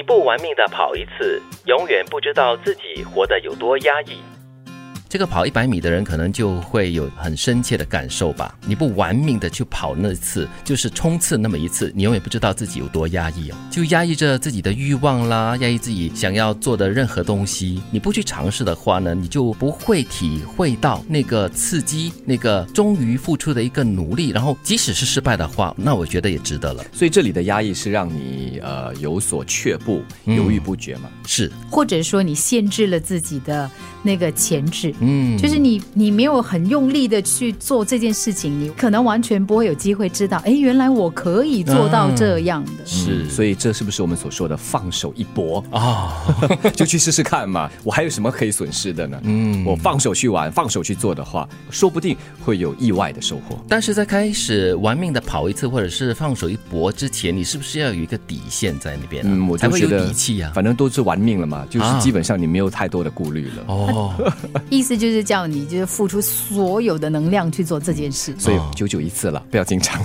你不玩命的跑一次，永远不知道自己活得有多压抑。这个跑一百米的人可能就会有很深切的感受吧。你不玩命的去跑那次，就是冲刺那么一次，你永远不知道自己有多压抑哦，就压抑着自己的欲望啦，压抑自己想要做的任何东西。你不去尝试的话呢，你就不会体会到那个刺激，那个终于付出的一个努力。然后即使是失败的话，那我觉得也值得了。所以这里的压抑是让你呃有所却步、犹豫不决嘛？是，或者说你限制了自己的那个前置。嗯，就是你，你没有很用力的去做这件事情，你可能完全不会有机会知道，哎，原来我可以做到这样的。是，所以这是不是我们所说的放手一搏啊？就去试试看嘛，我还有什么可以损失的呢？嗯，我放手去玩，放手去做的话，说不定会有意外的收获。但是在开始玩命的跑一次，或者是放手一搏之前，你是不是要有一个底线在那边？嗯，我才会有就觉得底气啊。反正都是玩命了嘛，就是啊基本上你没有太多的顾虑了。哦，意思就是叫你就是付出所有的能量去做这件事。所以九九一次了，不要经常，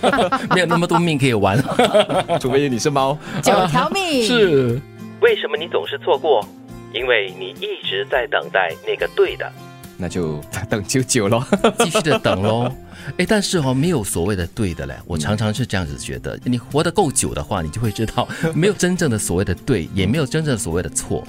没有那么多命可以玩。除非你是猫。九条命 是，为什么你总是错过？因为你一直在等待那个对的。那就等九九咯。继续的等喽。哎，但是哦，没有所谓的对的嘞。我常常是这样子觉得，你活得够久的话，你就会知道，没有真正的所谓的对，也没有真正的所谓的错。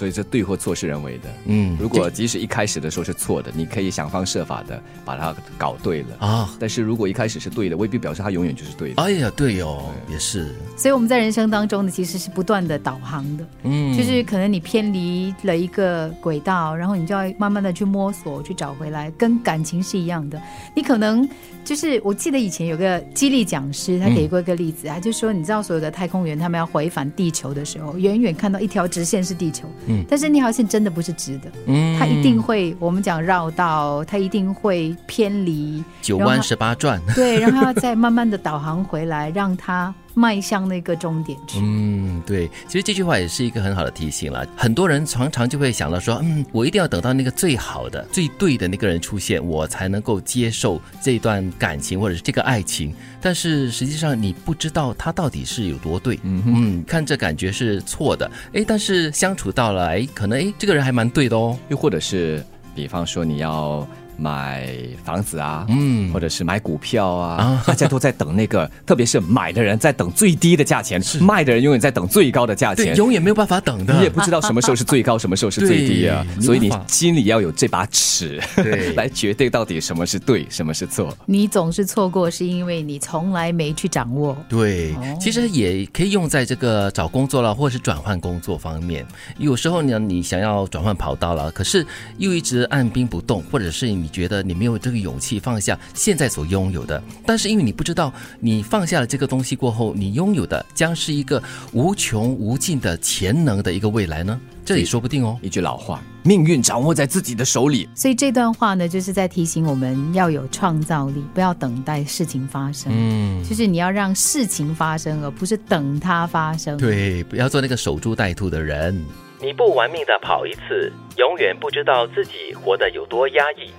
所以这对或错是人为的。嗯如果即使一开始的时候是错的，你可以想方设法的把它搞对了。啊，但是如果一开始是对的，未必表示它永远就是对的。哎呀，对哦，也是，所以我们在人生当中呢，其实是不断的导航的，嗯，就是可能你偏离了一个轨道，然后你就要慢慢的去摸索，去找回来，跟感情是一样的。你可能就是我记得以前有个激励讲师，他给过一个例子，他就说，你知道所有的太空员他们要回返地球的时候，远远看到一条直线是地球，嗯但是那条线真的不是直的，嗯它一定会我们讲绕道，它一定会偏离，九弯十八转。对，然后要再慢慢的导航回来，让它迈向那个终点去。嗯，对，其实这句话也是一个很好的提醒了。很多人常常就会想到说，嗯，我一定要等到那个最好的、最对的那个人出现，我才能够接受这段感情或者是这个爱情。但是实际上你不知道他到底是有多对，嗯嗯，看这感觉是错的，哎，但是相处到了，哎，可能哎这个人还蛮对的哦。又或者是，比方说你要买房子啊，嗯或者是买股票啊，啊大家都在等那个，特别是买的人在等最低的价钱，卖的人永远在等最高的价对，钱。永远没有办法等的。你也不知道什么时候是最高，什么时候是最低啊，所以你心里要有这把尺，对 来决定到底什么是对，什么是错。你总是错过，是因为你从来没去掌握。对哦，其实也可以用在这个找工作了，或者是转换工作方面。有时候呢，你想要转换跑道了，可是又一直按兵不动，或者是你觉得你没有这个勇气放下现在所拥有的，但是因为你不知道，你放下了这个东西过后，你拥有的将是一个无穷无尽的潜能的一个未来呢？这也说不定哦。一句老话，命运掌握在自己的手里。所以这段话呢，就是在提醒我们要有创造力，不要等待事情发生。嗯，就是你要让事情发生，而不是等它发生。对，不要做那个守株待兔的人。你不玩命的跑一次，永远不知道自己活得有多压抑。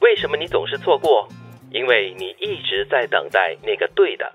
为什么你总是错过？因为你一直在等待那个对的。